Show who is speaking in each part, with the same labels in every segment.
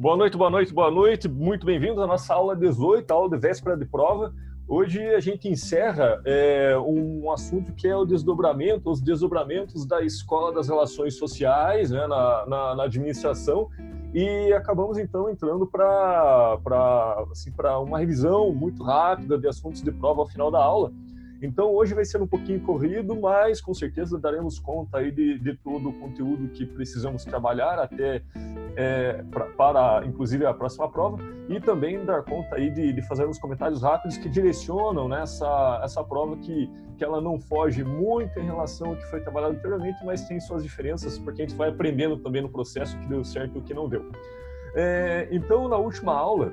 Speaker 1: Boa noite, boa noite, boa noite. Muito bem-vindos à nossa aula 18, aula de véspera de prova. Hoje a gente encerra é, um assunto que é o desdobramento, os desdobramentos da escola das relações sociais né, na, na, na administração e acabamos então entrando para assim, uma revisão muito rápida de assuntos de prova ao final da aula. Então hoje vai ser um pouquinho corrido, mas com certeza daremos conta aí de, de todo o conteúdo que precisamos trabalhar até é, pra, para, inclusive, a próxima prova e também dar conta aí de, de fazer uns comentários rápidos que direcionam né, essa prova que, que ela não foge muito em relação ao que foi trabalhado anteriormente, mas tem suas diferenças porque a gente vai aprendendo também no processo o que deu certo e o que não deu. É, então, na última aula,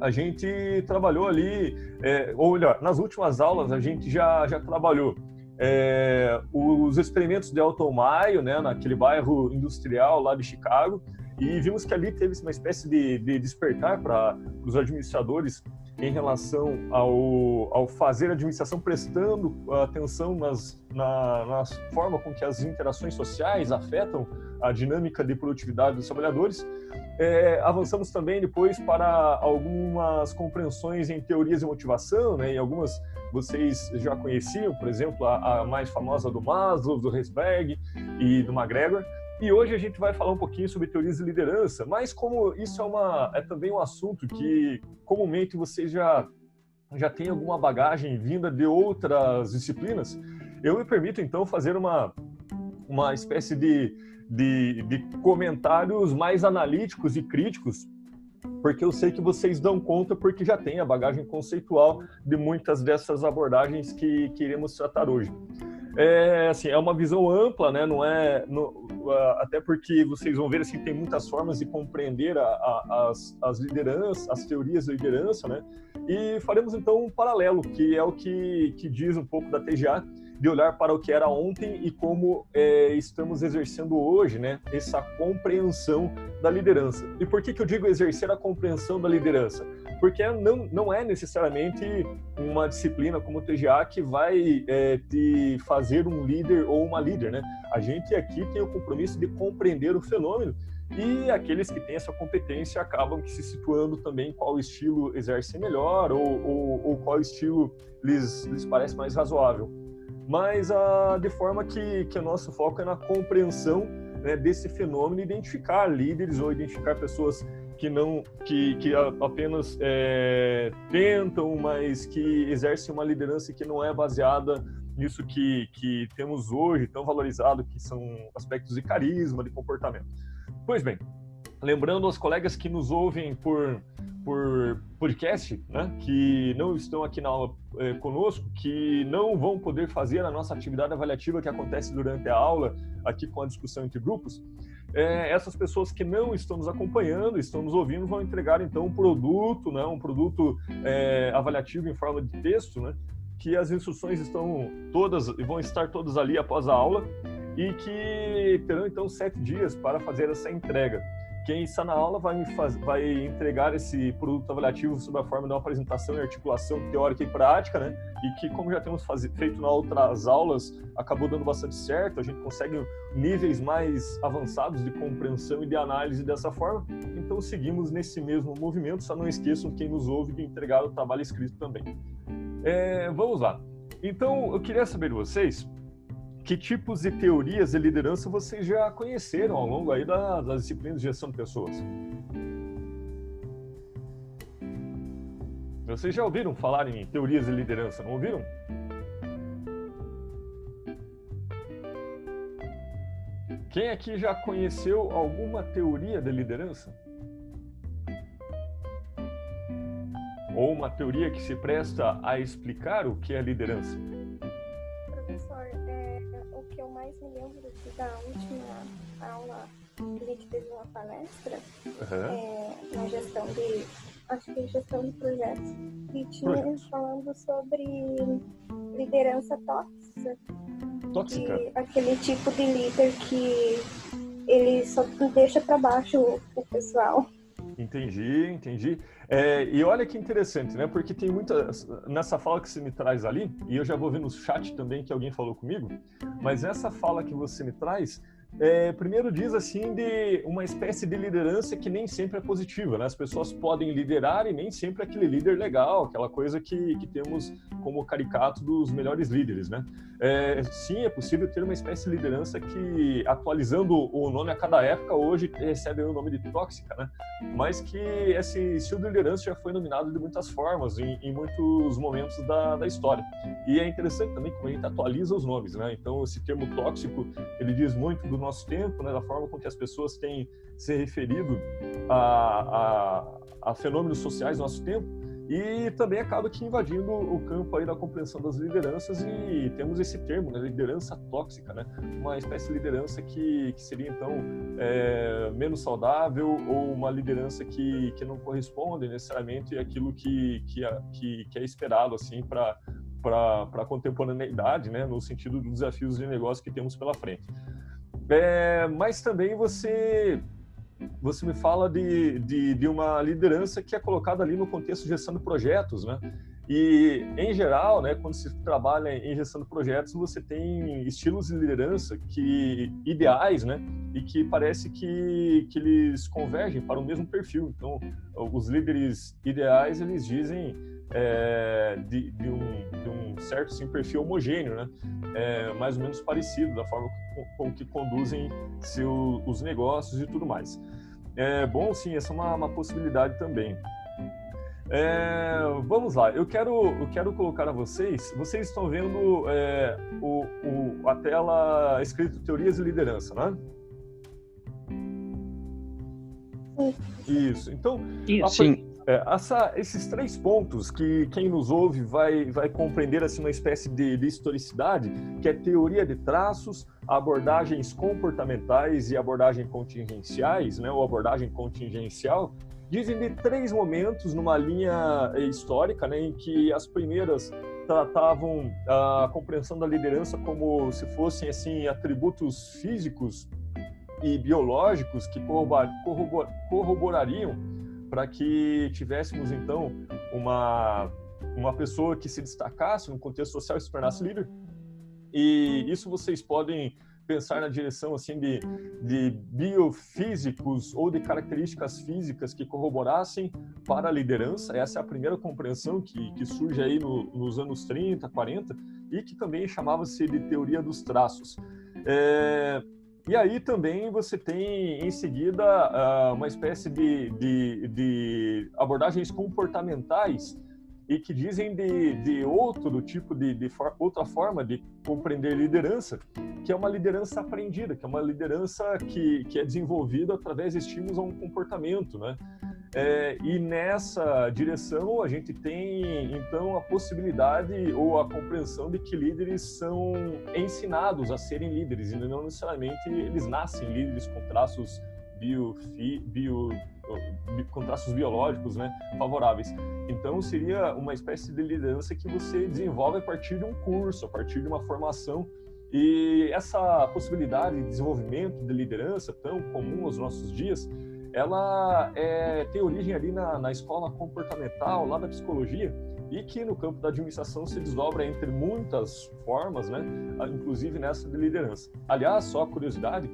Speaker 1: a gente trabalhou ali, é, ou melhor, nas últimas aulas a gente já, já trabalhou. É, os experimentos de Elton Maio, né, naquele bairro industrial lá de Chicago, e vimos que ali teve uma espécie de, de despertar para os administradores em relação ao, ao fazer a administração prestando atenção nas, na, na forma com que as interações sociais afetam a dinâmica de produtividade dos trabalhadores. É, avançamos também depois para algumas compreensões em teorias de motivação, né, e algumas vocês já conheciam, por exemplo, a, a mais famosa do Maslow, do Herzberg e do McGregor. E hoje a gente vai falar um pouquinho sobre teorias de liderança, mas como isso é, uma, é também um assunto que comumente vocês já, já têm alguma bagagem vinda de outras disciplinas, eu me permito então fazer uma, uma espécie de, de, de comentários mais analíticos e críticos porque eu sei que vocês dão conta porque já tem a bagagem conceitual de muitas dessas abordagens que, que iremos tratar hoje. É, assim, é uma visão ampla, né? Não é, no, até porque vocês vão ver assim tem muitas formas de compreender a, a, as, as lideranças, as teorias de liderança, né? E faremos então um paralelo, que é o que, que diz um pouco da TGA, de olhar para o que era ontem e como é, estamos exercendo hoje, né? Essa compreensão da liderança. E por que, que eu digo exercer a compreensão da liderança? Porque não, não é necessariamente uma disciplina como o TGA que vai é, te fazer um líder ou uma líder, né? A gente aqui tem o compromisso de compreender o fenômeno e aqueles que têm essa competência acabam se situando também qual estilo exerce melhor ou, ou, ou qual estilo lhes, lhes parece mais razoável mas a, de forma que, que o nosso foco é na compreensão né, desse fenômeno, identificar líderes ou identificar pessoas que não que, que apenas é, tentam, mas que exercem uma liderança que não é baseada nisso que, que temos hoje tão valorizado, que são aspectos de carisma, de comportamento. Pois bem, lembrando aos colegas que nos ouvem por por podcast, né, que não estão aqui na aula é, conosco, que não vão poder fazer a nossa atividade avaliativa que acontece durante a aula, aqui com a discussão entre grupos, é, essas pessoas que não estão nos acompanhando, estão nos ouvindo, vão entregar então um produto, né, um produto é, avaliativo em forma de texto, né, que as instruções estão todas e vão estar todas ali após a aula e que terão então sete dias para fazer essa entrega. Quem está na aula vai, faz, vai entregar esse produto avaliativo sob a forma de uma apresentação e articulação teórica e prática, né? E que, como já temos feito nas outras aulas, acabou dando bastante certo. A gente consegue níveis mais avançados de compreensão e de análise dessa forma. Então, seguimos nesse mesmo movimento. Só não esqueçam, quem nos ouve, de entregar o trabalho escrito também. É, vamos lá. Então, eu queria saber de vocês que tipos de teorias de liderança vocês já conheceram ao longo aí da, das disciplinas de gestão de pessoas? Vocês já ouviram falar em teorias de liderança, não ouviram? Quem aqui já conheceu alguma teoria de liderança? Ou uma teoria que se presta a explicar o que é liderança?
Speaker 2: Gente teve uma palestra uhum. é, na gestão de acho que gestão de projetos e tinha Projetos. falando sobre liderança tóxica
Speaker 1: tóxica
Speaker 2: aquele tipo de líder que ele só deixa para baixo o, pessoal
Speaker 1: Entendi, entendi. É, e olha que interessante, né? Porque tem muitas. Nessa fala que você me traz ali, e eu já vou ver no chat também que alguém falou comigo, mas essa fala que você me traz é, primeiro diz assim de uma espécie de liderança que nem sempre é positiva, né? As pessoas podem liderar e nem sempre é aquele líder legal, aquela coisa que, que temos como caricato dos melhores líderes, né? É, sim, é possível ter uma espécie de liderança que, atualizando o nome a cada época, hoje recebe o nome de tóxica, né? Mas que esse estilo de liderança já foi nominado de muitas formas, em, em muitos momentos da, da história. E é interessante também como a gente atualiza os nomes, né? Então, esse termo tóxico, ele diz muito do nosso tempo, né? Da forma com que as pessoas têm se referido a, a, a fenômenos sociais do nosso tempo e também acaba que invadindo o campo aí da compreensão das lideranças e temos esse termo, né, liderança tóxica, né, uma espécie de liderança que, que seria então é, menos saudável ou uma liderança que, que não corresponde necessariamente àquilo que, que, que, que é esperado assim para para a contemporaneidade, né, no sentido dos desafios de negócio que temos pela frente. É, mas também você você me fala de, de, de, uma liderança que é colocada ali no contexto de gestão de projetos, né? E, em geral, né, quando se trabalha em gestão de projetos, você tem estilos de liderança que ideais, né? E que parece que, que eles convergem para o mesmo perfil. Então, os líderes ideais, eles dizem é, de, de, um, de, um, certo sim, perfil homogêneo, né? É, mais ou menos parecido da forma com, com que conduzem seu, os negócios e tudo mais. É bom, sim, essa é uma, uma possibilidade também. É, vamos lá, eu quero, eu quero colocar a vocês. Vocês estão vendo é, o, o, a tela escrito Teorias de Liderança, né? Isso. Então,
Speaker 3: sim.
Speaker 1: É, essa, esses três pontos que quem nos ouve vai, vai compreender assim uma espécie de, de historicidade, que é teoria de traços, abordagens comportamentais e abordagem contingenciais, né, ou abordagem contingencial, dizem de três momentos numa linha histórica, né, em que as primeiras tratavam a compreensão da liderança como se fossem assim atributos físicos e biológicos que corrobor, corrobor, corroborariam para que tivéssemos então uma uma pessoa que se destacasse no contexto social e se tornasse líder. E isso vocês podem pensar na direção assim de, de biofísicos ou de características físicas que corroborassem para a liderança. Essa é a primeira compreensão que, que surge aí no, nos anos 30, 40 e que também chamava-se de teoria dos traços. É, e aí também você tem em seguida ah, uma espécie de, de, de abordagens comportamentais e que dizem de, de outro tipo de, de for, outra forma de compreender liderança, que é uma liderança aprendida, que é uma liderança que, que é desenvolvida através de estímulos a um comportamento, né? É, e nessa direção a gente tem então a possibilidade ou a compreensão de que líderes são ensinados a serem líderes e não necessariamente eles nascem líderes com traços bio, bio com traços biológicos né, favoráveis. Então, seria uma espécie de liderança que você desenvolve a partir de um curso, a partir de uma formação. E essa possibilidade de desenvolvimento de liderança, tão comum aos nossos dias, ela é, tem origem ali na, na escola comportamental, lá da psicologia, e que no campo da administração se desdobra entre muitas formas, né? inclusive nessa de liderança. Aliás, só curiosidade,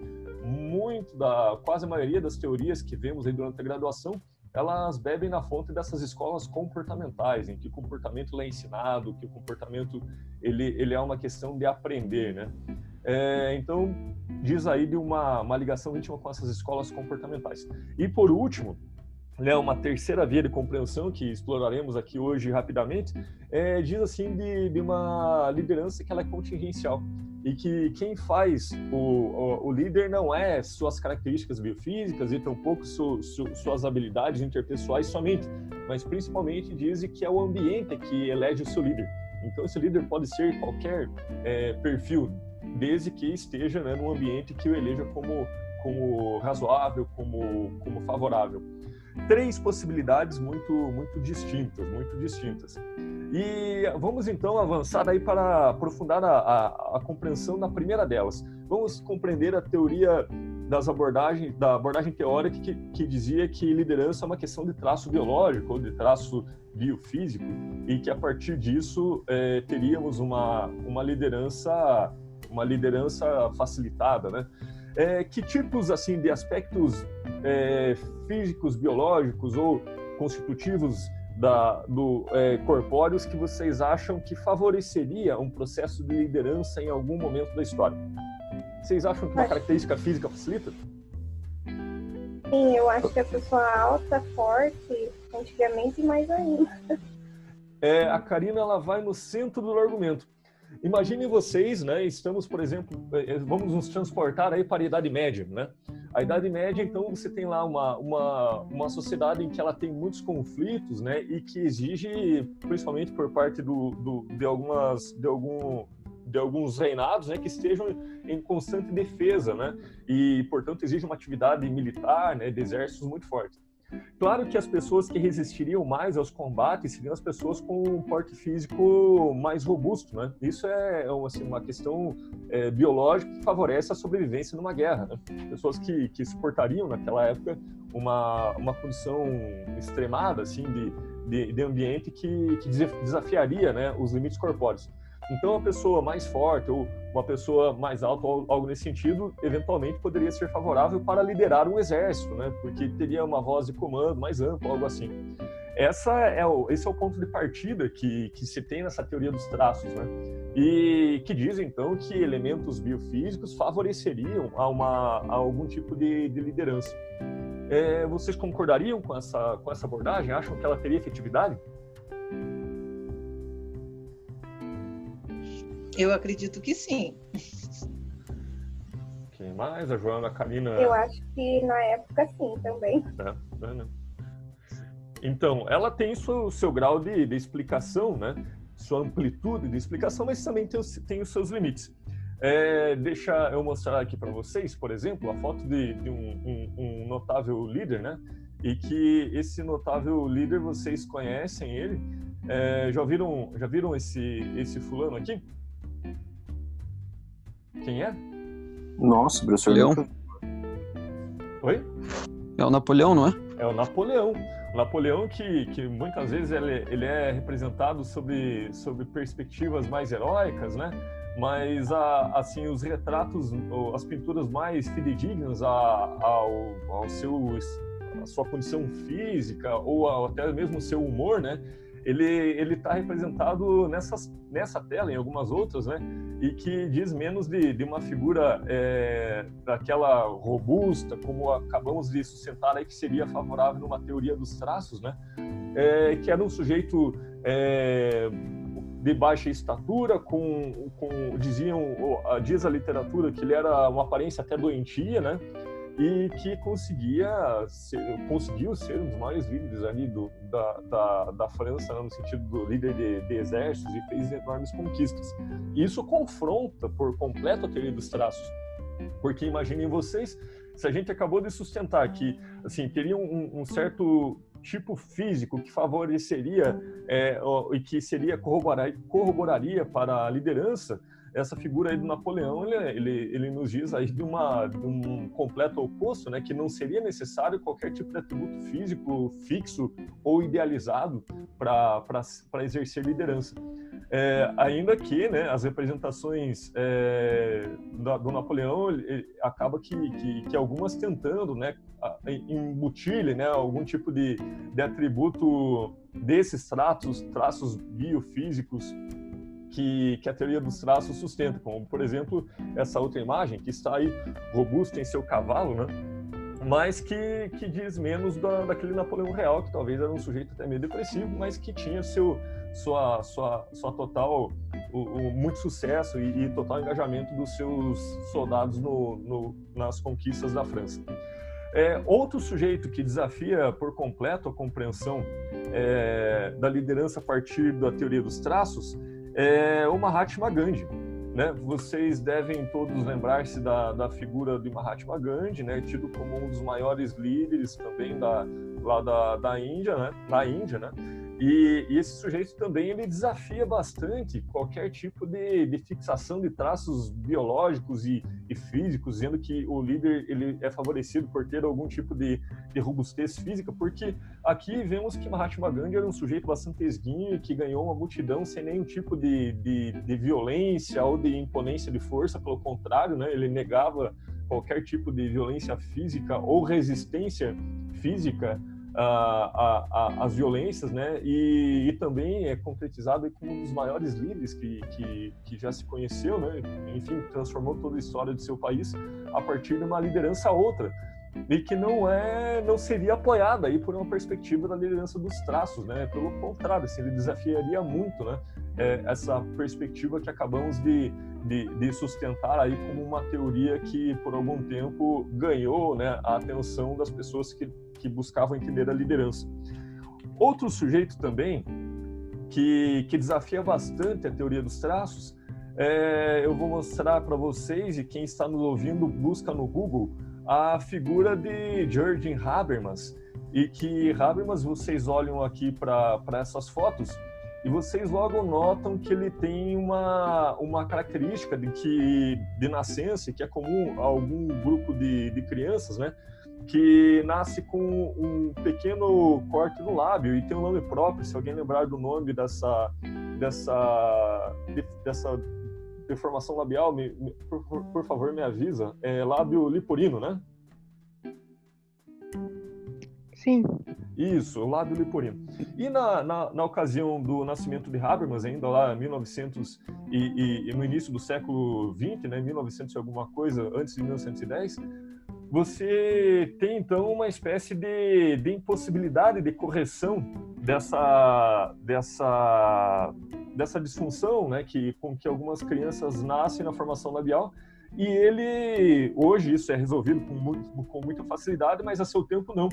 Speaker 1: muito da quase a maioria das teorias que vemos aí durante a graduação, elas bebem na fonte dessas escolas comportamentais, em que o comportamento é ensinado, que o comportamento ele, ele é uma questão de aprender, né? É, então, diz aí de uma, uma ligação íntima com essas escolas comportamentais. E por último, né, uma terceira via de compreensão que exploraremos aqui hoje rapidamente, é, diz assim de, de, uma liderança que ela é contingencial e que quem faz o, o, o líder não é suas características biofísicas e tampouco su, su, suas habilidades interpessoais somente, mas principalmente diz que é o ambiente que elege o seu líder. Então esse líder pode ser qualquer é, perfil, desde que esteja né, num ambiente que o eleja como, como razoável, como, como favorável. Três possibilidades muito, muito distintas, muito distintas. E vamos então avançar aí para aprofundar a, a, a compreensão da primeira delas. Vamos compreender a teoria das abordagens, da abordagem teórica que, que dizia que liderança é uma questão de traço biológico ou de traço biofísico e que a partir disso é, teríamos uma, uma liderança uma liderança facilitada, né? É, que tipos assim de aspectos é, físicos, biológicos ou constitutivos da, do é, corpóreos que vocês acham que favoreceria um processo de liderança em algum momento da história? Vocês acham que uma característica física facilita?
Speaker 2: Sim, eu acho que a pessoa alta, forte, antigamente mais ainda.
Speaker 1: É, a Karina ela vai no centro do argumento. Imaginem vocês, né? Estamos, por exemplo, é, é, vamos nos transportar aí para a Idade Média, né? A Idade Média, então, você tem lá uma, uma, uma sociedade em que ela tem muitos conflitos, né? E que exige, principalmente por parte do, do de algumas de algum de alguns reinados, né, que estejam em constante defesa, né, e portanto exige uma atividade militar, né, de exércitos muito forte. Claro que as pessoas que resistiriam mais aos combates seriam as pessoas com um porte físico mais robusto, né? Isso é assim, uma questão é, biológica que favorece a sobrevivência numa guerra. Né? Pessoas que, que suportariam naquela época uma, uma condição extremada assim de, de, de ambiente que, que desafiaria né, os limites corpóreos. Então, uma pessoa mais forte ou uma pessoa mais alta, ou algo nesse sentido, eventualmente poderia ser favorável para liderar um exército, né? Porque teria uma voz de comando mais ampla, algo assim. Essa é o, esse é o ponto de partida que, que se tem nessa teoria dos traços, né? E que diz, então, que elementos biofísicos favoreceriam a, uma, a algum tipo de, de liderança. É, vocês concordariam com essa, com essa abordagem? Acham que ela teria efetividade?
Speaker 3: Eu acredito que sim.
Speaker 1: Quem mais? A Joana, a Karina?
Speaker 2: Eu acho que na época sim também.
Speaker 1: É, é, né? Então, ela tem o seu grau de, de, explicação, né? Sua amplitude de explicação, mas também tem, tem os seus limites. É, deixa eu mostrar aqui para vocês, por exemplo, a foto de, de um, um, um, notável líder, né? E que esse notável líder vocês conhecem ele? É, já viram, já viram esse esse fulano aqui? Quem é?
Speaker 4: Nossa, professor
Speaker 1: Leão. Oi?
Speaker 4: É o Napoleão, não é?
Speaker 1: É o Napoleão. O Napoleão que, que muitas vezes ele, ele é representado sobre, sobre perspectivas mais heróicas, né? Mas a, assim os retratos, as pinturas mais fidedignas a, ao, ao seu a sua condição física ou até mesmo o seu humor, né? Ele ele está representado nessas, nessa tela, em algumas outras, né? E que diz menos de, de uma figura é, daquela robusta, como acabamos de sustentar aí, que seria favorável numa teoria dos traços, né? É, que era um sujeito é, de baixa estatura, com, com diziam, diz a literatura que ele era uma aparência até doentia, né? E que conseguia ser, conseguiu ser um dos maiores líderes ali do, da, da, da França, no sentido do líder de, de, exércitos, e fez enormes conquistas. E isso confronta por completo a teoria dos traços, porque imaginem vocês, se a gente acabou de sustentar que assim teria um, um certo tipo físico que favoreceria é, e que seria corroborar, corroboraria para a liderança, essa figura aí do Napoleão, ele, ele, ele nos diz aí de, uma, de um completo oposto, né, que não seria necessário qualquer tipo de atributo físico fixo ou idealizado para exercer liderança. É, ainda que né, as representações é, do, Napoleão ele, acaba que, que, que, algumas tentando né, embutir né, algum tipo de, de atributo desses traços, traços biofísicos que, que a teoria dos traços sustenta, como, por exemplo, essa outra imagem que está aí robusto em seu cavalo, né? mas que, que diz menos da, daquele Napoleão real, que talvez era um sujeito até meio depressivo, mas que tinha seu, sua, sua, sua total, o, o muito sucesso e, e, total engajamento dos seus soldados no, no, nas conquistas da França. É, outro sujeito que desafia por completo a compreensão é, da liderança a partir da teoria dos traços é o Mahatma Gandhi. Né? Vocês devem todos lembrar-se da, da figura de Mahatma Gandhi, né? tido como um dos maiores líderes também da, lá da, da Índia, né? na Índia, né? E, e, esse sujeito também ele desafia bastante qualquer tipo de, de fixação de traços biológicos e, e, físicos, dizendo que o líder ele é favorecido por ter algum tipo de, de robustez física, porque aqui vemos que Mahatma Gandhi era um sujeito bastante esguinho que ganhou uma multidão sem nenhum tipo de, de, de violência ou de imponência de força, pelo contrário, né, ele negava qualquer tipo de violência física ou resistência física às violências, né? E, e, também é concretizado como um dos maiores líderes que, que, que, já se conheceu, né? Enfim, transformou toda a história do seu país a partir de uma liderança outra e que não é não seria apoiada aí por uma perspectiva da liderança dos traços, né? Pelo contrário, assim, ele desafiaria muito, né? É, essa perspectiva que acabamos de, de, de, sustentar aí como uma teoria que por algum tempo ganhou, né, a atenção das pessoas que, que buscavam entender a liderança. Outro sujeito também que, que desafia bastante a teoria dos traços, é, eu vou mostrar para vocês e quem está nos ouvindo busca no Google a figura de Jürgen Habermas. E que Habermas, vocês olham aqui para essas fotos e vocês logo notam que ele tem uma, uma característica de, que, de nascença que é comum a algum grupo de, de crianças, né? que nasce com um pequeno corte no lábio e tem um nome próprio. Se alguém lembrar do nome dessa dessa dessa deformação labial, me, me, por, por, favor, me avisa. É lábio liporino, né?
Speaker 5: Sim.
Speaker 1: Isso, o lábio liporino. E na, na, na, ocasião do nascimento de Habermas, ainda lá em 1900 e, e, e, no início do século 20, né, 1900 e alguma coisa, antes de 1910, você tem então uma espécie de, de impossibilidade de correção dessa, dessa, dessa disfunção né, que, com que algumas crianças nascem na formação labial. E ele, hoje, isso é resolvido com, muito, com muita facilidade, mas a seu tempo não.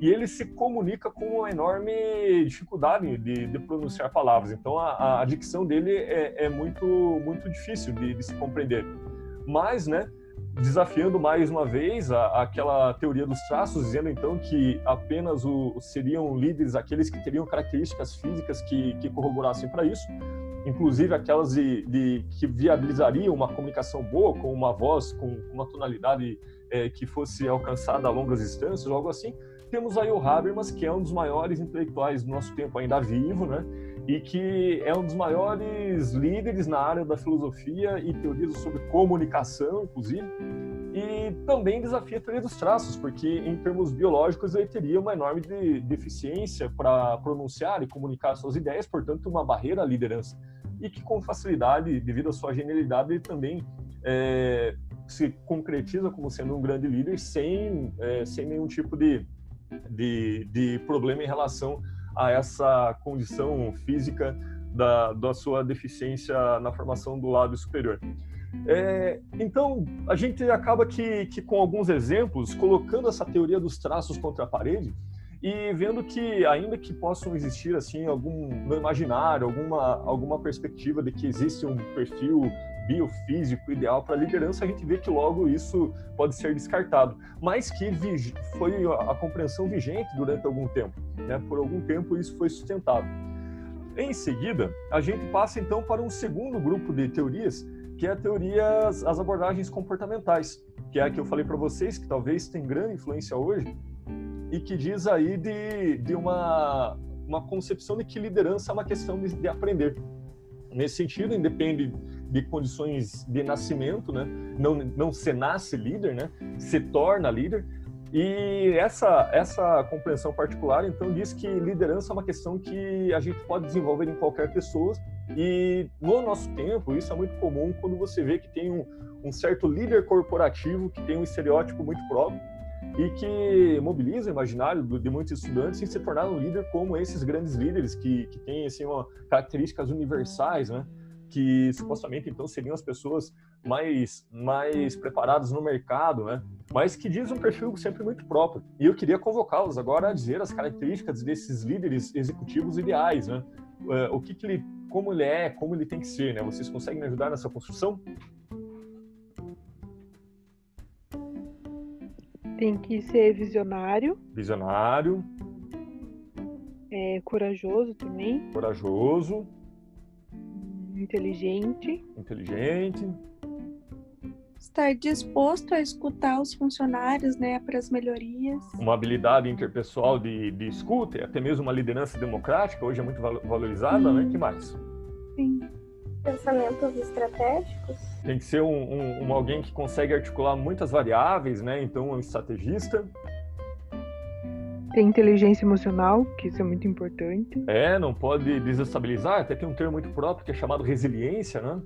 Speaker 1: E ele se comunica com uma enorme dificuldade de, de pronunciar palavras. Então, a, a dicção dele é, é muito, muito difícil de, de se compreender. Mas, né, desafiando mais uma vez a, aquela teoria dos traços, dizendo então que apenas o, seriam líderes aqueles que teriam características físicas que, que corroborassem para isso, inclusive aquelas de, de, que viabilizariam uma comunicação boa, com uma voz, com uma tonalidade é, que fosse alcançada a longas distâncias, algo assim. Temos aí o Habermas, que é um dos maiores intelectuais do nosso tempo ainda vivo, né? E que é um dos maiores líderes na área da filosofia e teorias sobre comunicação, inclusive, e também desafia a teoria dos traços, porque em termos biológicos ele teria uma enorme de, deficiência para pronunciar e comunicar suas ideias, portanto uma barreira à liderança, e que com facilidade, devido à sua genialidade, ele também é, se concretiza como sendo um grande líder sem, é, sem nenhum tipo de, de, de problema em relação a essa condição física da, da sua deficiência na formação do lábio superior. É, então, a gente acaba que, que, com alguns exemplos, colocando essa teoria dos traços contra a parede e vendo que, ainda que possam existir, assim, algum, no imaginário, alguma, alguma perspectiva de que existe um perfil biofísico ideal para liderança, a gente vê que logo isso pode ser descartado, mas que foi a compreensão vigente durante algum tempo. Né? Por algum tempo isso foi sustentado. Em seguida, a gente passa então para um segundo grupo de teorias, que é a teoria, as abordagens comportamentais, que é a que eu falei para vocês, que talvez tem grande influência hoje, e que diz aí de, de uma, uma concepção de que liderança é uma questão de, de aprender. Nesse sentido, independe de condições de nascimento, né? Não, não se nasce líder, né? Se torna líder. E essa, essa compreensão particular, então, diz que liderança é uma questão que a gente pode desenvolver em qualquer pessoa. E no nosso tempo, isso é muito comum quando você vê que tem um, um certo líder corporativo que tem um estereótipo muito próprio e que mobiliza o imaginário de muitos estudantes em se tornar um líder como esses grandes líderes que, que têm assim, uma, características universais, né? Que supostamente então seriam as pessoas mais mais preparadas no mercado, né? Mas que diz um perfil sempre muito próprio. E eu queria convocá-los agora a dizer as características desses líderes executivos ideais, né? É, o que, que ele, como ele é, como ele tem que ser, né? Vocês conseguem me ajudar nessa construção?
Speaker 5: Tem que ser visionário.
Speaker 1: Visionário.
Speaker 5: É, corajoso também.
Speaker 1: Corajoso.
Speaker 5: Inteligente.
Speaker 1: Inteligente.
Speaker 2: Estar disposto a escutar os funcionários, né, para as melhorias.
Speaker 1: Uma habilidade interpessoal de, de escuta, até mesmo uma liderança democrática, hoje é muito valorizada, Sim. né? que mais?
Speaker 2: Sim. pensamentos estratégicos.
Speaker 1: Tem que ser um, um, um, alguém que consegue articular muitas variáveis, né? Então, um estrategista.
Speaker 5: Tem inteligência emocional, que isso é muito importante.
Speaker 1: É, não pode desestabilizar. Até tem um termo muito próprio que é chamado resiliência, né?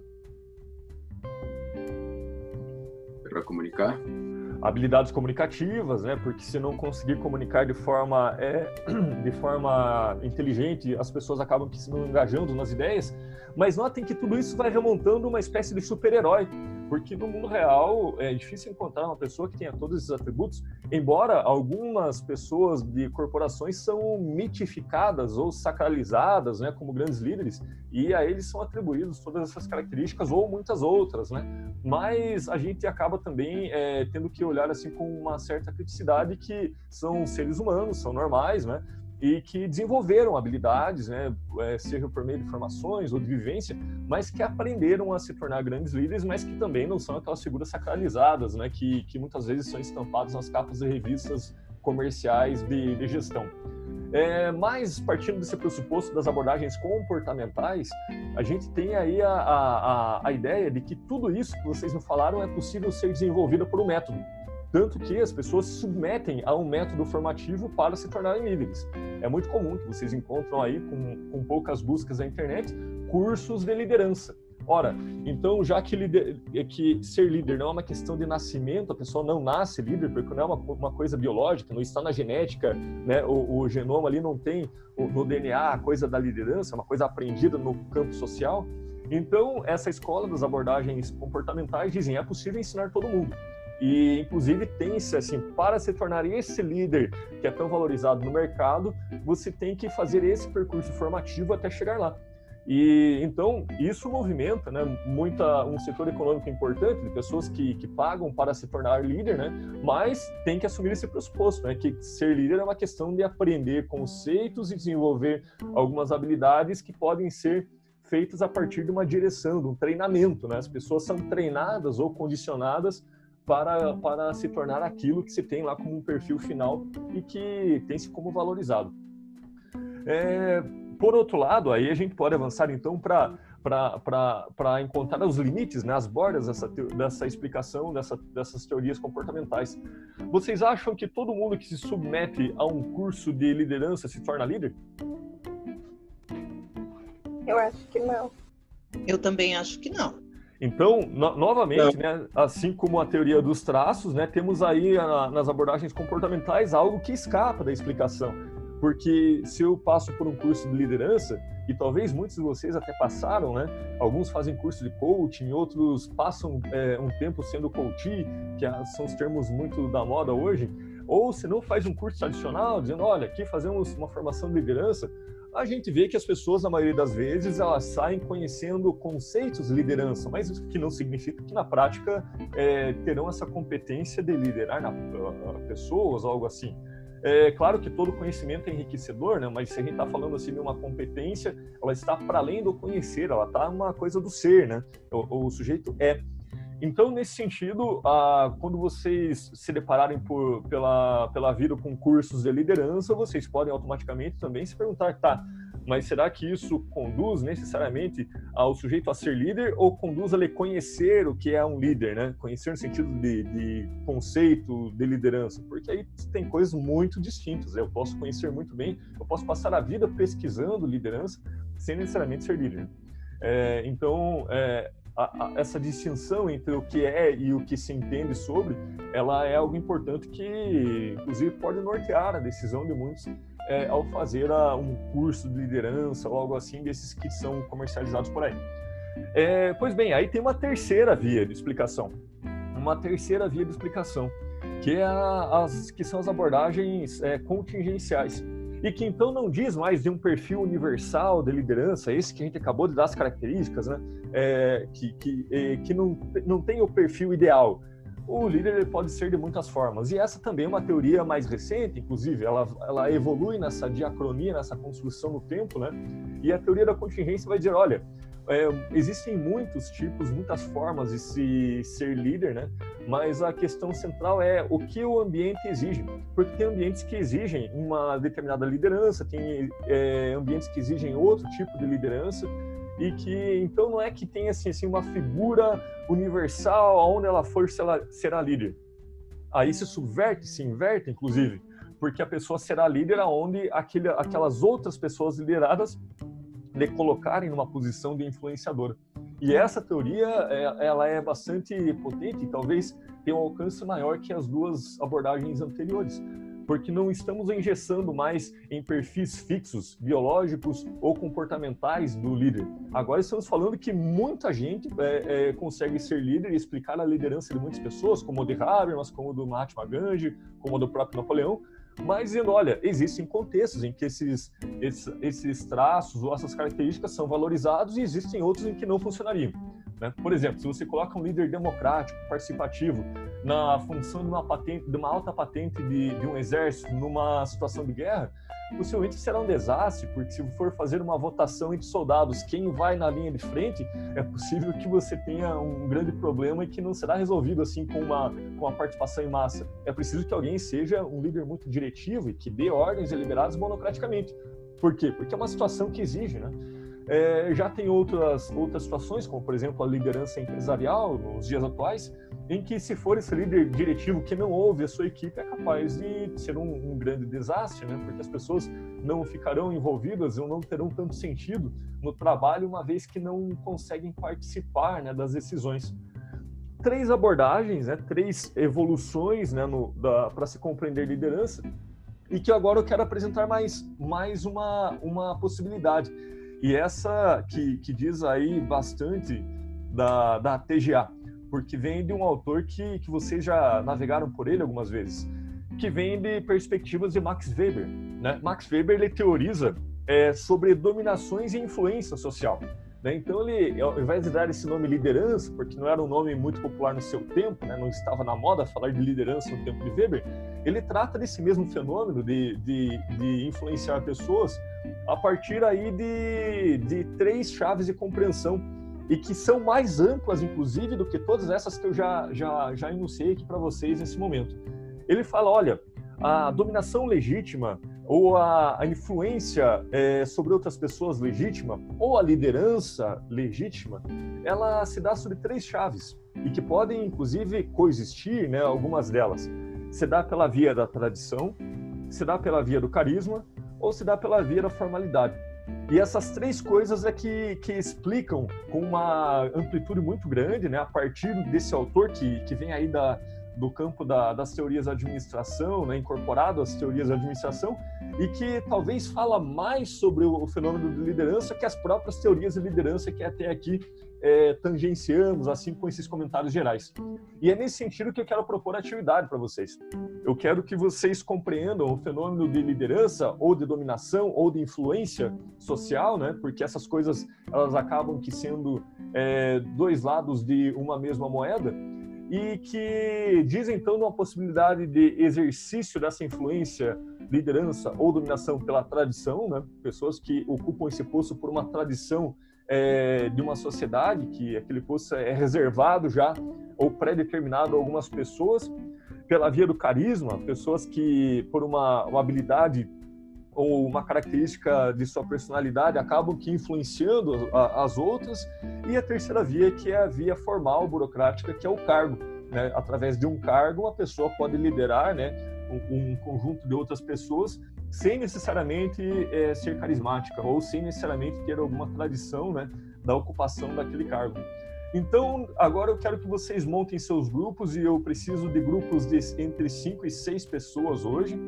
Speaker 4: Para comunicar
Speaker 1: habilidades comunicativas, né? Porque se não conseguir comunicar de forma é, de forma inteligente, as pessoas acabam se engajando nas ideias. Mas notem que tudo isso vai remontando uma espécie de super-herói porque no mundo real é difícil encontrar uma pessoa que tenha todos esses atributos, embora algumas pessoas de corporações são mitificadas ou sacralizadas, né, como grandes líderes, e a eles são atribuídos todas essas características ou muitas outras, né? Mas a gente acaba também é, tendo que olhar assim com uma certa criticidade que são seres humanos, são normais, né? E que desenvolveram habilidades, né, é, seja por meio de formações ou de vivência, mas que aprenderam a se tornar grandes líderes, mas que também não são aquelas figuras sacralizadas, né, que, que muitas vezes são estampadas nas capas de revistas comerciais de, de gestão. É, mas partindo desse pressuposto das abordagens comportamentais, a gente tem aí a, a, a ideia de que tudo isso que vocês me falaram é possível ser desenvolvido por um método. Tanto que as pessoas se submetem a um método formativo para se tornarem líderes. É muito comum que vocês encontram aí, com, com poucas buscas na internet, cursos de liderança. Ora, então, já que, lider, é que, ser líder não é uma questão de nascimento, a pessoa não nasce líder, porque não é uma, uma coisa biológica, não está na genética, né? o, o genoma ali não tem no DNA a coisa da liderança, é uma coisa aprendida no campo social. Então, essa escola das abordagens comportamentais dizem é possível ensinar todo mundo. E, inclusive, tem-se, assim, para se tornar esse líder que é tão valorizado no mercado, você tem que fazer esse percurso formativo até chegar lá. E então isso movimenta, né, muita um setor econômico importante de pessoas que, que pagam para se tornar líder, né, mas tem que assumir esse pressuposto, né, que ser líder é uma questão de aprender conceitos e desenvolver algumas habilidades que podem ser feitas a partir de uma direção, de um treinamento, né? As pessoas são treinadas ou condicionadas para, para se tornar aquilo que se tem lá como um perfil final e que tem-se como valorizado. É, por outro lado, aí a gente pode avançar então para para encontrar os limites, né, as bordas dessa, dessa explicação, dessa, dessas teorias comportamentais. Vocês acham que todo mundo que se submete a um curso de liderança se torna líder?
Speaker 2: Eu acho que não.
Speaker 3: Eu também acho que não.
Speaker 1: Então, no, novamente, né, assim como a teoria dos traços, né, temos aí a, nas abordagens comportamentais algo que escapa da explicação. Porque se eu passo por um curso de liderança, e talvez muitos de vocês até passaram, né? Alguns fazem curso de coaching, outros passam é, um tempo sendo coach, que são os termos muito da moda hoje. Ou se não faz um curso tradicional, dizendo, olha, aqui fazemos uma formação de liderança, a gente vê que as pessoas, na maioria das vezes, elas saem conhecendo conceitos de liderança, mas isso que não significa que na prática é, terão essa competência de liderar na, uh, pessoas, algo assim. É claro que todo conhecimento é enriquecedor, né? mas se a gente está falando assim de uma competência, ela está para além do conhecer, ela está uma coisa do ser, né? O, o sujeito é. Então, nesse sentido, ah, quando vocês se depararem por, pela, pela vida com cursos de liderança, vocês podem automaticamente também se perguntar, tá, mas será que isso conduz necessariamente ao sujeito a ser líder ou conduz a ele conhecer o que é um líder, né? Conhecer no sentido de, de conceito de liderança, porque aí tem coisas muito distintas. Eu posso conhecer muito bem, eu posso passar a vida pesquisando liderança sem necessariamente ser líder. É, então, é, a, a, essa distinção entre o que é e o que se entende sobre, ela é algo importante que, inclusive, pode nortear a decisão de muitos é, ao fazer a, um curso de liderança ou algo assim desses que são comercializados por aí. É, pois bem, aí tem uma terceira via de explicação, uma terceira via de explicação, que é as que são as abordagens é, contingenciais e que então não diz mais de um perfil universal de liderança, esse que a gente acabou de dar as características, né? É, que, que, é, que não, não tem o perfil ideal. O líder pode ser de muitas formas. E essa também é uma teoria mais recente, inclusive, ela, ela evolui nessa diacronia, nessa construção no tempo, né? E a teoria da contingência vai dizer, olha, é, existem muitos tipos, muitas formas de se ser líder, né? Mas a questão central é o que o ambiente exige, porque tem ambientes que exigem uma determinada liderança, tem é, ambientes que exigem outro tipo de liderança, e que então não é que tenha assim, assim uma figura universal aonde ela for será, será líder. Aí se subverte, se inverte, inclusive, porque a pessoa será líder aonde aquele, aquelas outras pessoas lideradas lhe colocarem numa posição de influenciadora. E essa teoria, é, ela é bastante potente e talvez tenha um alcance maior que as duas abordagens anteriores, porque não estamos engessando mais em perfis fixos, biológicos ou comportamentais do líder. Agora estamos falando que muita gente é, é, consegue ser líder e explicar a liderança de muitas pessoas, como o de Habermas, como o do Mahatma Gandhi, como o do próprio Napoleão, mas dizendo, olha, existem contextos em que esses, esses, esses traços ou essas características são valorizados e existem outros em que não funcionariam. Né? Por exemplo, se você coloca um líder democrático, participativo, na função de uma patente, de uma alta patente de, de um exército numa situação de guerra, possivelmente será um desastre, porque se for fazer uma votação entre soldados, quem vai na linha de frente, é possível que você tenha um grande problema e que não será resolvido assim com uma, com uma participação em massa. É preciso que alguém seja um líder muito diretivo e que dê ordens deliberadas monocraticamente. Por quê? Porque é uma situação que exige, né? É, já tem outras, outras situações, como por exemplo a liderança empresarial nos dias atuais, em que se for esse líder diretivo que não ouve a sua equipe, é capaz de ser um, um grande desastre, né? porque as pessoas não ficarão envolvidas ou não terão tanto sentido no trabalho, uma vez que não conseguem participar né, das decisões. Três abordagens, né, três evoluções né, para se compreender liderança, e que agora eu quero apresentar mais, mais uma, uma possibilidade e essa que, que diz aí bastante da, da TGA, porque vem de um autor que, que vocês já navegaram por ele algumas vezes, que vem de perspectivas de Max Weber. Né? Max Weber ele teoriza é, sobre dominações e influência social. Né? Então, ele, ao invés de dar esse nome liderança, porque não era um nome muito popular no seu tempo, né? não estava na moda falar de liderança no tempo de Weber, ele trata desse mesmo fenômeno de, de, de influenciar pessoas a partir aí de, de três chaves de compreensão e que são mais amplas, inclusive, do que todas essas que eu já, já, já enunciei aqui para vocês nesse momento. Ele fala, olha, a dominação legítima ou a, a influência é, sobre outras pessoas legítima ou a liderança legítima, ela se dá sobre três chaves e que podem, inclusive, coexistir, né, algumas delas. Se dá pela via da tradição, se dá pela via do carisma ou se dá pela via da formalidade. E essas três coisas é que, que explicam com uma amplitude muito grande, né, a partir desse autor que, que vem aí da, do campo da, das teorias da administração, né, incorporado às teorias da administração, e que talvez fala mais sobre o, o fenômeno de liderança que as próprias teorias de liderança que até aqui é, tangenciamos, assim, com esses comentários gerais. E é nesse sentido que eu quero propor atividade para vocês. Eu quero que vocês compreendam o fenômeno de liderança, ou de dominação, ou de influência social, né? Porque essas coisas, elas acabam que sendo é, dois lados de uma mesma moeda e que diz então uma possibilidade de exercício dessa influência, liderança ou dominação pela tradição, né? pessoas que ocupam esse posto por uma tradição é, de uma sociedade, que aquele posto é reservado já ou pré-determinado a algumas pessoas, pela via do carisma, pessoas que por uma, uma habilidade ou uma característica de sua personalidade acabam que influenciando as outras. E a terceira via que é a via formal burocrática que é o cargo né? através de um cargo uma pessoa pode liderar né? Um, um conjunto de outras pessoas sem necessariamente é, ser carismática ou sem necessariamente ter alguma tradição né? Da ocupação daquele cargo. Então, agora eu quero que vocês montem seus grupos e eu preciso de grupos de entre 5 e 6 pessoas hoje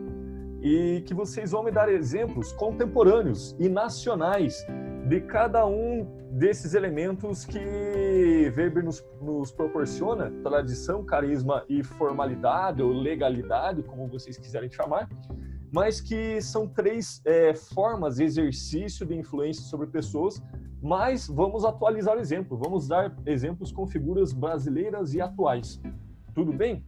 Speaker 1: e que vocês vão me dar exemplos contemporâneos e nacionais de cada um desses elementos que Weber nos, nos, proporciona, tradição, carisma e formalidade ou legalidade, como vocês quiserem chamar, mas que são três é, formas de exercício de influência sobre pessoas, mas vamos atualizar o exemplo, vamos dar exemplos com figuras brasileiras e atuais. Tudo bem?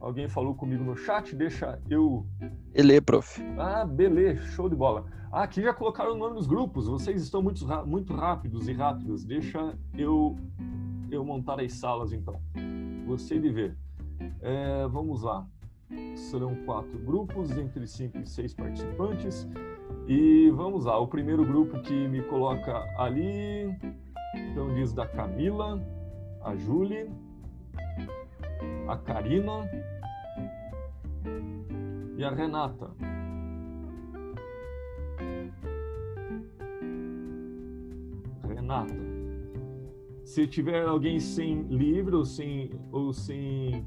Speaker 1: Alguém falou comigo no chat, deixa eu.
Speaker 6: Ele, prof.
Speaker 1: Ah, beleza, show de bola. Ah, aqui já colocaram o nome nos grupos, vocês estão muito, muito rápidos e rápidos. Deixa eu, eu montar as salas então. Gostei de ver. É, vamos lá. Serão quatro grupos, entre cinco e seis participantes. E vamos lá, o primeiro grupo que me coloca ali, então diz da Camila, a Júlia, a Karina e a Renata. Renata. Se tiver alguém sem livro ou sem, ou sem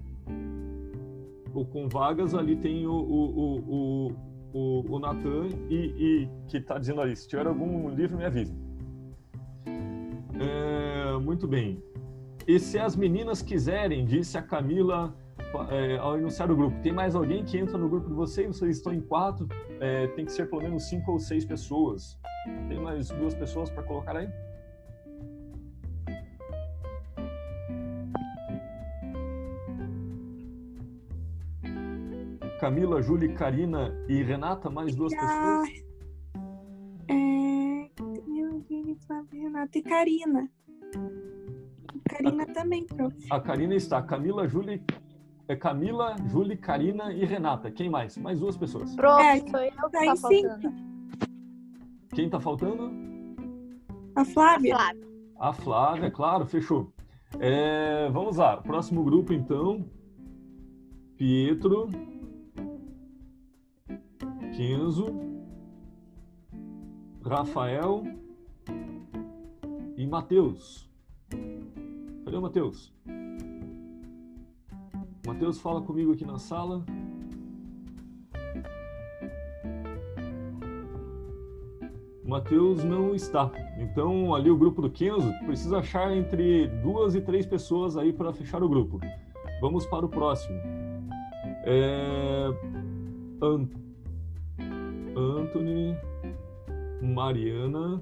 Speaker 1: ou com vagas, ali tem o, o, o, o, o Natan e, e, que está dizendo ali, se tiver algum livro, me avise. É, muito bem. E se as meninas quiserem, disse a Camila é, ao iniciar o grupo, tem mais alguém que entra no grupo de vocês? Vocês estão em quatro, é, tem que ser pelo menos cinco ou seis pessoas. Tem mais duas pessoas para colocar aí? Camila, Júlia, Karina e Renata, mais duas pessoas?
Speaker 2: É, Camila, Júlia, Renata e Karina. Karina a, também, prof.
Speaker 1: A Karina está. Camila, Júlia, é Camila, Júlia, Karina e Renata. Quem mais? Mais duas pessoas.
Speaker 6: Prof, é, sou eu que tá faltando.
Speaker 1: Quem tá faltando?
Speaker 2: A Flávia.
Speaker 6: A Flávia,
Speaker 1: a Flávia claro, fechou. É, vamos lá, próximo grupo então. Pietro, Kenzo, Rafael e Matheus. Cadê o Matheus? Matheus fala comigo aqui na sala. Matheus não está. Então, ali o grupo do Kenzo precisa achar entre duas e três pessoas aí para fechar o grupo. Vamos para o próximo. É... Anthony, Mariana,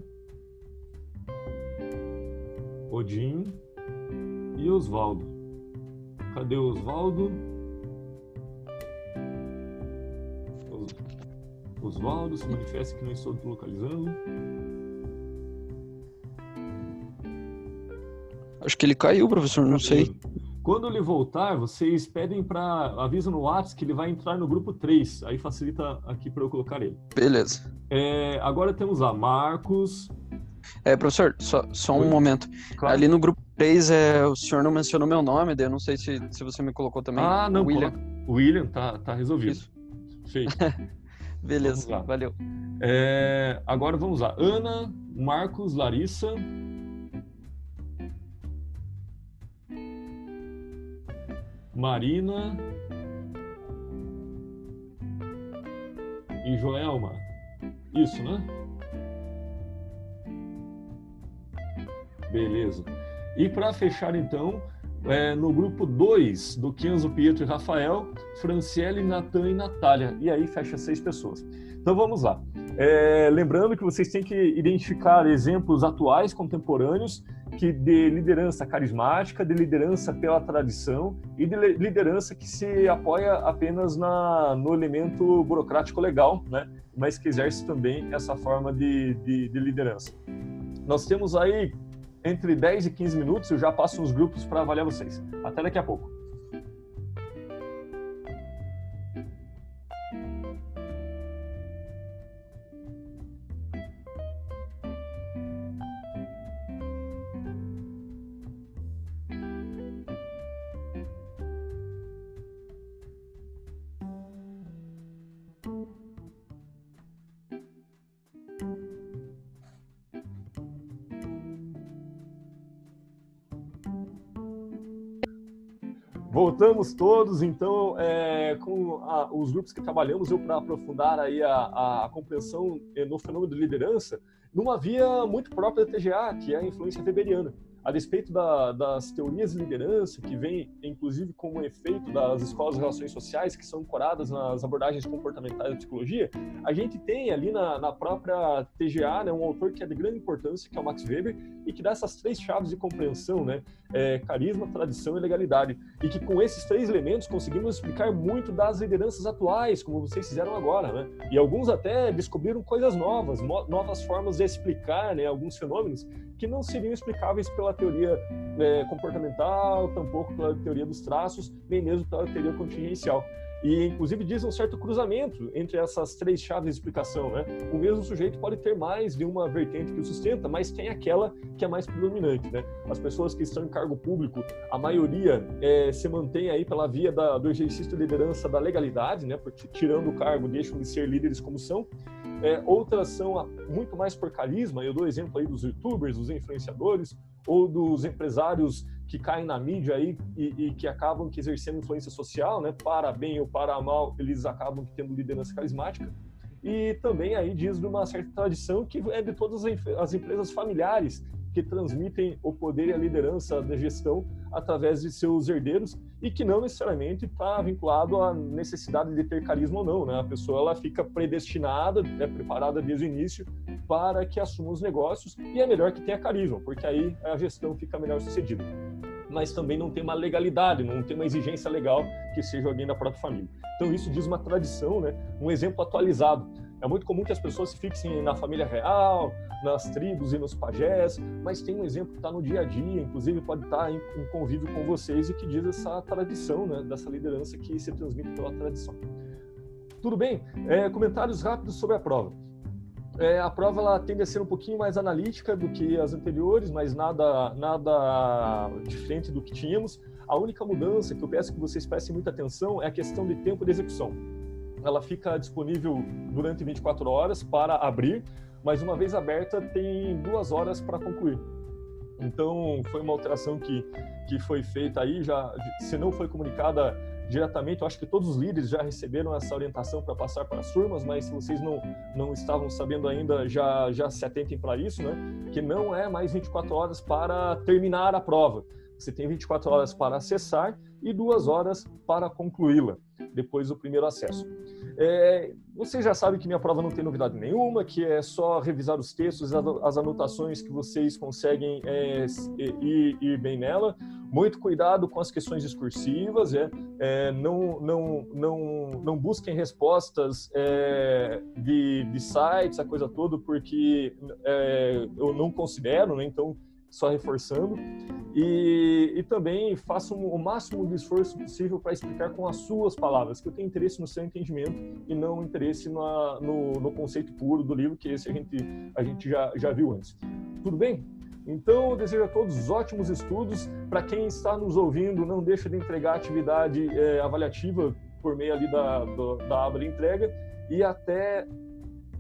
Speaker 1: Odin e Osvaldo. Cadê o Osvaldo? Osvaldo, se manifesta que não estou localizando.
Speaker 7: Acho que ele caiu, professor, não sei.
Speaker 1: Quando ele voltar, vocês pedem para avisa no WhatsApp que ele vai entrar no grupo 3. Aí facilita aqui para eu colocar ele.
Speaker 7: Beleza.
Speaker 1: É, agora temos lá Marcos.
Speaker 7: É, professor, só, só um Oi. momento. Claro. Ali no grupo 3, é, o senhor não mencionou meu nome, daí eu não sei se, se você me colocou também.
Speaker 1: Ah, não, William. William, tá, tá resolvido. Isso.
Speaker 7: Feito. Beleza, valeu.
Speaker 1: É, agora vamos lá. Ana, Marcos, Larissa. Marina e Joelma. Isso, né? Beleza. E para fechar, então, é, no grupo 2 do Kenzo, Pietro e Rafael, Franciele, Natan e Natália. E aí fecha seis pessoas. Então vamos lá. É, lembrando que vocês têm que identificar exemplos atuais, contemporâneos, que de liderança carismática, de liderança pela tradição e de liderança que se apoia apenas na, no elemento burocrático legal, né? mas que exerce também essa forma de, de, de liderança. Nós temos aí entre 10 e 15 minutos, eu já passo nos grupos para avaliar vocês. Até daqui a pouco. Voltamos todos, então, é, com a, os grupos que trabalhamos, eu para aprofundar aí a, a, compreensão eh, no fenômeno de liderança, numa via muito própria da TGA, que é a influência weberiana a despeito da, das teorias de liderança, que vem inclusive como efeito das escolas de relações sociais, que são ancoradas nas abordagens comportamentais da psicologia, a gente tem ali na, na própria TGA né, um autor que é de grande importância, que é o Max Weber, e que dá essas três chaves de compreensão, né, é, carisma, tradição e legalidade, e que com esses três elementos conseguimos explicar muito das lideranças atuais, como vocês fizeram agora, né, e alguns até descobriram coisas novas, novas formas de explicar né, alguns fenômenos que não seriam explicáveis pela teoria é, comportamental, tampouco pela teoria dos traços, nem mesmo pela teoria contingencial. E, inclusive, diz um certo cruzamento entre essas três chaves de explicação. Né? O mesmo sujeito pode ter mais de uma vertente que o sustenta, mas tem aquela que é mais predominante. Né? As pessoas que estão em cargo público, a maioria é, se mantém aí pela via da, do exercício de liderança da legalidade, né? porque tirando o cargo deixam de ser líderes como são. É, outras são muito mais por carisma. Eu dou exemplo aí dos youtubers, dos influenciadores ou dos empresários que caem na mídia aí e, e, que acabam que exercendo influência social, né? Para bem ou para mal, eles acabam tendo liderança carismática. E também aí diz de uma certa tradição que é de todas as empresas familiares que transmitem o poder e a liderança da gestão através de seus herdeiros e que não necessariamente está vinculado à necessidade de ter carisma ou não, né? A pessoa ela fica predestinada, é preparada desde o início para que assuma os negócios e é melhor que tenha carisma, porque aí a gestão fica melhor sucedida mas também não tem uma legalidade, não tem uma exigência legal que seja alguém da própria família. Então isso diz uma tradição, né? um exemplo atualizado. É muito comum que as pessoas se fixem na família real, nas tribos e nos pajés, mas tem um exemplo que está no dia a dia, inclusive pode estar tá em, em convívio com vocês e que diz essa tradição, né? dessa liderança que se transmite pela tradição. Tudo bem? É, comentários rápidos sobre a prova. É, a prova ela tende a ser um pouquinho mais analítica do que as anteriores, mas nada, nada diferente do que tínhamos. A única mudança que eu peço que vocês prestem muita atenção é a questão de tempo de execução. Ela fica disponível durante 24 horas para abrir, mas uma vez aberta tem duas horas para concluir. Então foi uma alteração que, que foi feita aí, já se não foi comunicada diretamente. Eu acho que todos os líderes já receberam essa orientação para passar para as turmas, mas se vocês não, não estavam sabendo ainda, já, já se atentem para isso, né? Que não é mais 24 horas para terminar a prova. Você tem 24 horas para acessar e duas horas para concluí-la, depois do primeiro acesso. É, vocês já sabem que minha prova não tem novidade nenhuma, que é só revisar os textos, as anotações que vocês conseguem é, ir, ir, bem nela. Muito cuidado com as questões discursivas, é, é não, não, não, não busquem respostas é, de, de sites, a coisa toda, porque é, eu não considero, né? Então, só reforçando. E, e também façam o máximo de esforço possível para explicar com as suas palavras, que eu tenho interesse no seu entendimento e não interesse na, no, no, conceito puro do livro, que esse a gente, a gente já, já viu antes. Tudo bem? Então, eu desejo a todos ótimos estudos. Para quem está nos ouvindo, não deixe de entregar a atividade é, avaliativa por meio ali da, da aba de entrega e até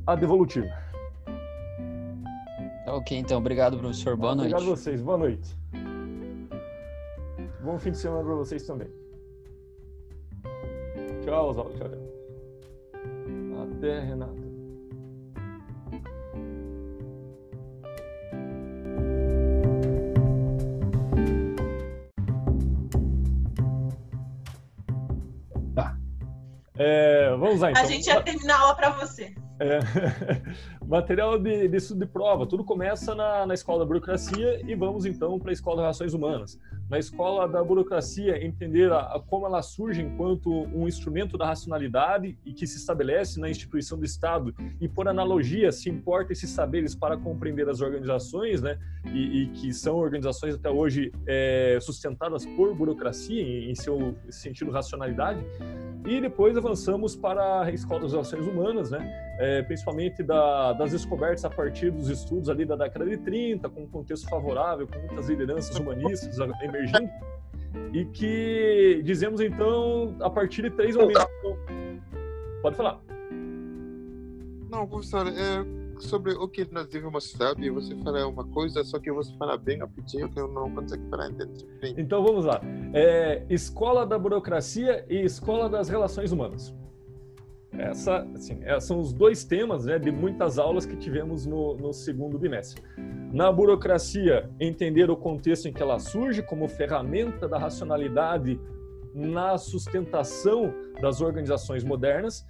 Speaker 1: a devolutiva.
Speaker 7: Ok, então, obrigado, professor. Boa
Speaker 1: obrigado
Speaker 7: noite.
Speaker 1: Obrigado a vocês. Boa noite. Bom fim de semana para vocês também. Tchau, Oswaldo. Tchau, tchau. Até, Renata. Tá. É, vamos lá, então.
Speaker 8: A gente ia terminar a aula para você.
Speaker 1: É, material de, de estudo de prova, tudo começa na, na escola da burocracia e vamos então para a escola de relações humanas. Na escola da burocracia, entender a, a, como ela surge enquanto um instrumento da racionalidade e que se estabelece na instituição do Estado e por analogia se importa esses saberes para compreender as organizações, né, e, e que são organizações até hoje é, sustentadas por burocracia em, em seu sentido racionalidade. E depois avançamos para a escola das relações humanas, né, é, principalmente da, das descobertas a partir dos estudos ali da década de 30, com um contexto favorável, com muitas lideranças humanistas emergindo, e que dizemos então a partir de três momentos. Pode falar.
Speaker 9: Não, professor, é sobre o que nós devemos saber, você fala uma coisa, só que você fala bem rapidinho, que eu não consigo parar entender.
Speaker 1: Então vamos lá. É, escola da burocracia e escola das relações humanas. Essa, assim, é, são os dois temas né, de muitas aulas que tivemos no, no segundo bimestre. Na burocracia, entender o contexto em que ela surge como ferramenta da racionalidade na sustentação das organizações modernas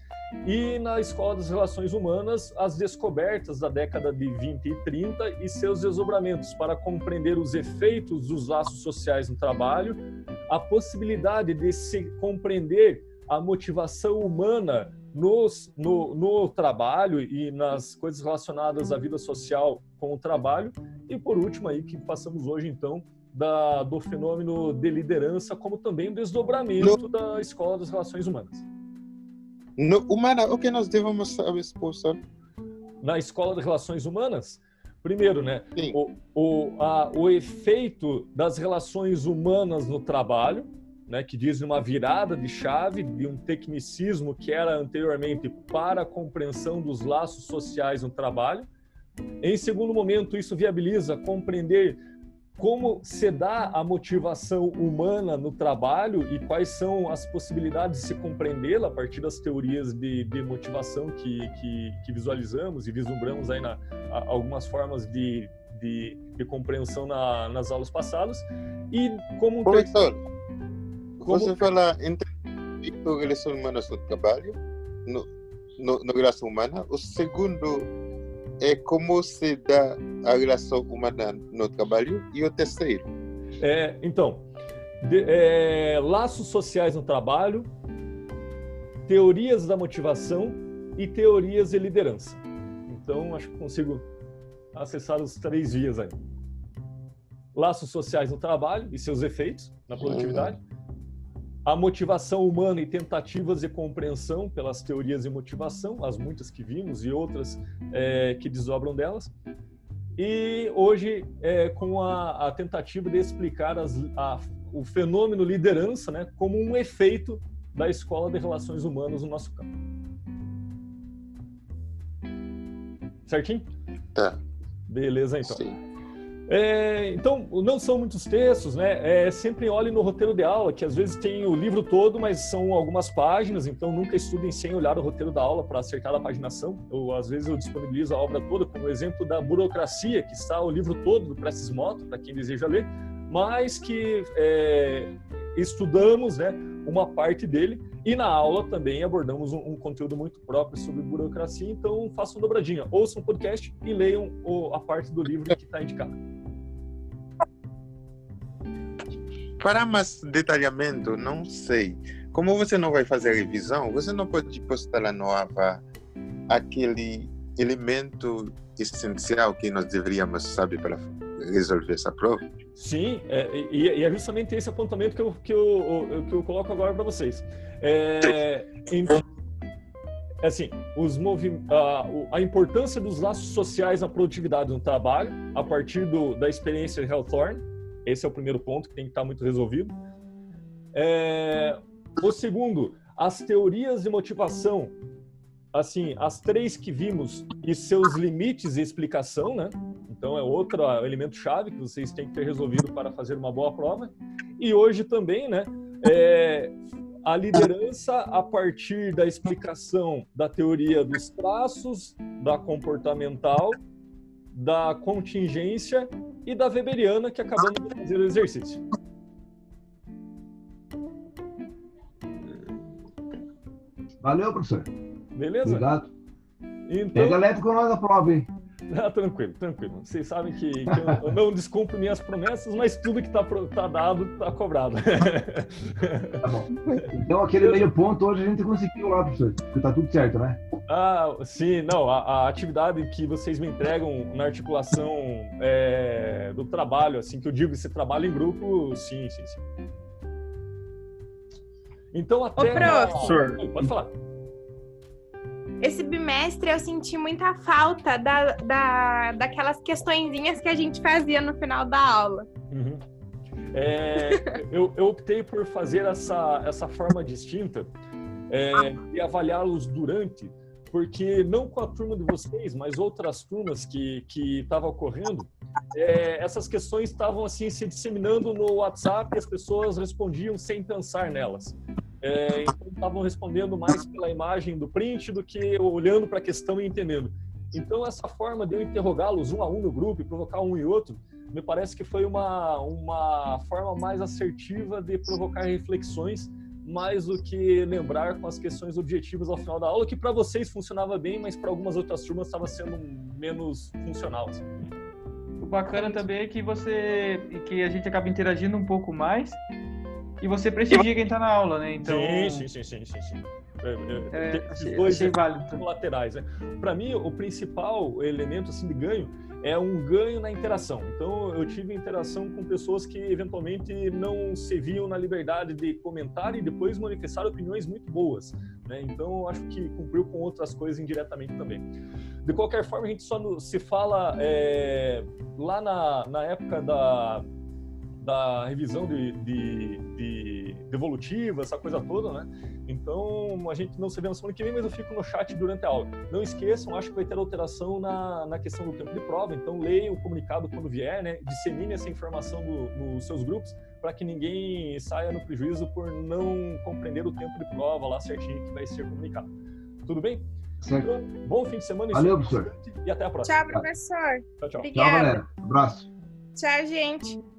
Speaker 1: e na Escola das Relações Humanas, as descobertas da década de 20 e 30 e seus desdobramentos para compreender os efeitos dos laços sociais no trabalho, a possibilidade de se compreender a motivação humana nos, no, no trabalho e nas coisas relacionadas à vida social com o trabalho. E por último aí que passamos hoje então da, do fenômeno de liderança, como também o desdobramento no, da escola das relações humanas.
Speaker 9: No, humana, o que nós devemos saber, professor?
Speaker 1: Na escola de relações humanas, primeiro, né, o, o, a, o efeito das relações humanas no trabalho, né, que diz uma virada de chave de um tecnicismo que era anteriormente para a compreensão dos laços sociais no trabalho. Em segundo momento, isso viabiliza compreender como se dá a motivação humana no trabalho e quais são as possibilidades de se compreendê-la a partir das teorias de, de motivação que, que, que, visualizamos e vislumbramos aí na algumas formas de, de, de compreensão na, nas aulas passadas? E como
Speaker 9: professor como... você fala entre relações humanas no trabalho no, no, na relação humana o segundo é como se dá a relação humana no trabalho e o terceiro.
Speaker 1: É, então, de, é, laços sociais no trabalho, teorias da motivação e teorias de liderança. Então, acho que consigo acessar os três vias aí. Laços sociais no trabalho e seus efeitos na produtividade. Uhum a motivação humana e tentativas de compreensão pelas teorias de motivação, as muitas que vimos e outras é, que desdobram delas. E hoje, é, com a, a, tentativa de explicar as, a, o fenômeno liderança né, como um efeito da escola de relações humanas no nosso campo. Certinho?
Speaker 9: Tá.
Speaker 1: Beleza, então.
Speaker 9: Sim.
Speaker 1: É, então, não são muitos textos, né? É, sempre olhe no roteiro de aula, que às vezes tem o livro todo, mas são algumas páginas, então nunca estudem sem olhar o roteiro da aula para acertar a paginação. Eu, às vezes eu disponibilizo a obra toda, como exemplo da burocracia, que está o livro todo do Prestes Moto, para quem deseja ler, mas que é, estudamos né, uma parte dele e na aula também abordamos um, um, conteúdo muito próprio sobre burocracia, então façam dobradinha, ouçam o podcast e leiam o, a parte do livro que está indicado.
Speaker 9: Para mais detalhamento, não sei. Como você não vai fazer revisão, você não pode postar a nova aquele elemento essencial que nós deveríamos saber para resolver essa prova?
Speaker 1: Sim, é, e, e, é justamente esse apontamento que eu, que eu, que eu coloco agora para vocês. É, então, assim, os movi a, a, importância dos laços sociais na produtividade no trabalho, a partir do, da experiência de Hawthorne, esse é o primeiro ponto que tem que estar muito resolvido. É, o segundo, as teorias de motivação, assim, as três que vimos e seus limites de explicação, né? Então é outro elemento chave que vocês têm que ter resolvido para fazer uma boa prova. E hoje também, né? É, a liderança a partir da explicação da teoria dos traços, da comportamental, da contingência e da Weberiana, que acabamos de fazer o exercício.
Speaker 10: Valeu, professor.
Speaker 1: Beleza?
Speaker 10: Obrigado. Então... Pega leve com nós a prova, hein?
Speaker 1: Ah, tranquilo, tranquilo. Vocês sabem que, que eu não descumpro minhas promessas, mas tudo que está tá dado está cobrado.
Speaker 10: Tá bom. Então, aquele meio ponto hoje a gente conseguiu lá, professor, porque tá tudo certo, né?
Speaker 1: Ah, sim, não. A, a atividade que vocês me entregam na articulação é, do trabalho, assim, que eu digo, você trabalha em grupo, sim, sim, sim. Então, até. Ô,
Speaker 6: professor.
Speaker 1: Pode falar
Speaker 6: esse bimestre eu senti muita falta da, da, daquelas questõezinhas que a gente fazia no final da aula.
Speaker 1: Uhum. É, eu, eu, optei por fazer essa, essa forma distinta é, e avaliá-los durante, porque não com a turma de vocês, mas outras turmas que estavam ocorrendo, é, essas questões estavam assim se disseminando no WhatsApp e as pessoas respondiam sem pensar nelas. É, então estavam respondendo mais pela imagem do print do que olhando para a questão e entendendo. Então essa forma de eu interrogá-los um a um no grupo e provocar um e outro, me parece que foi uma, uma forma mais assertiva de provocar reflexões mais do que lembrar com as questões objetivas ao final da aula, que para vocês funcionava bem, mas para algumas outras turmas estava sendo menos funcional. Assim.
Speaker 11: O bacana também é que você que a gente acaba interagindo um pouco mais e você prestigia quem está na aula, né? Então...
Speaker 1: Sim, sim, sim, sim, sim. É,
Speaker 11: é, é, achei, dois achei válido.
Speaker 1: laterais. Né? Para mim, o principal elemento assim de ganho é um ganho na interação. Então, eu tive interação com pessoas que eventualmente não se viam na liberdade de comentar e depois manifestar opiniões muito boas. Né? Então, acho que cumpriu com outras coisas indiretamente também. De qualquer forma, a gente só se fala é, lá na, na época da da revisão de, de, de devolutiva, essa coisa toda, né? Então, a gente não se vê na semana que vem, mas eu fico no chat durante a aula. Não esqueçam, acho que vai ter alteração na, na questão do tempo de prova, então leiam o comunicado quando vier, né? Dissemine essa informação no, nos seus grupos para que ninguém saia no prejuízo por não compreender o tempo de prova lá certinho que vai ser comunicado. Tudo bem? Certo. Então, bom fim de semana.
Speaker 10: Valeu, professor.
Speaker 1: E até a próxima.
Speaker 6: Tchau, professor.
Speaker 1: Tchau, tchau.
Speaker 6: Obrigada.
Speaker 10: Tchau, galera. abraço.
Speaker 6: Tchau, gente.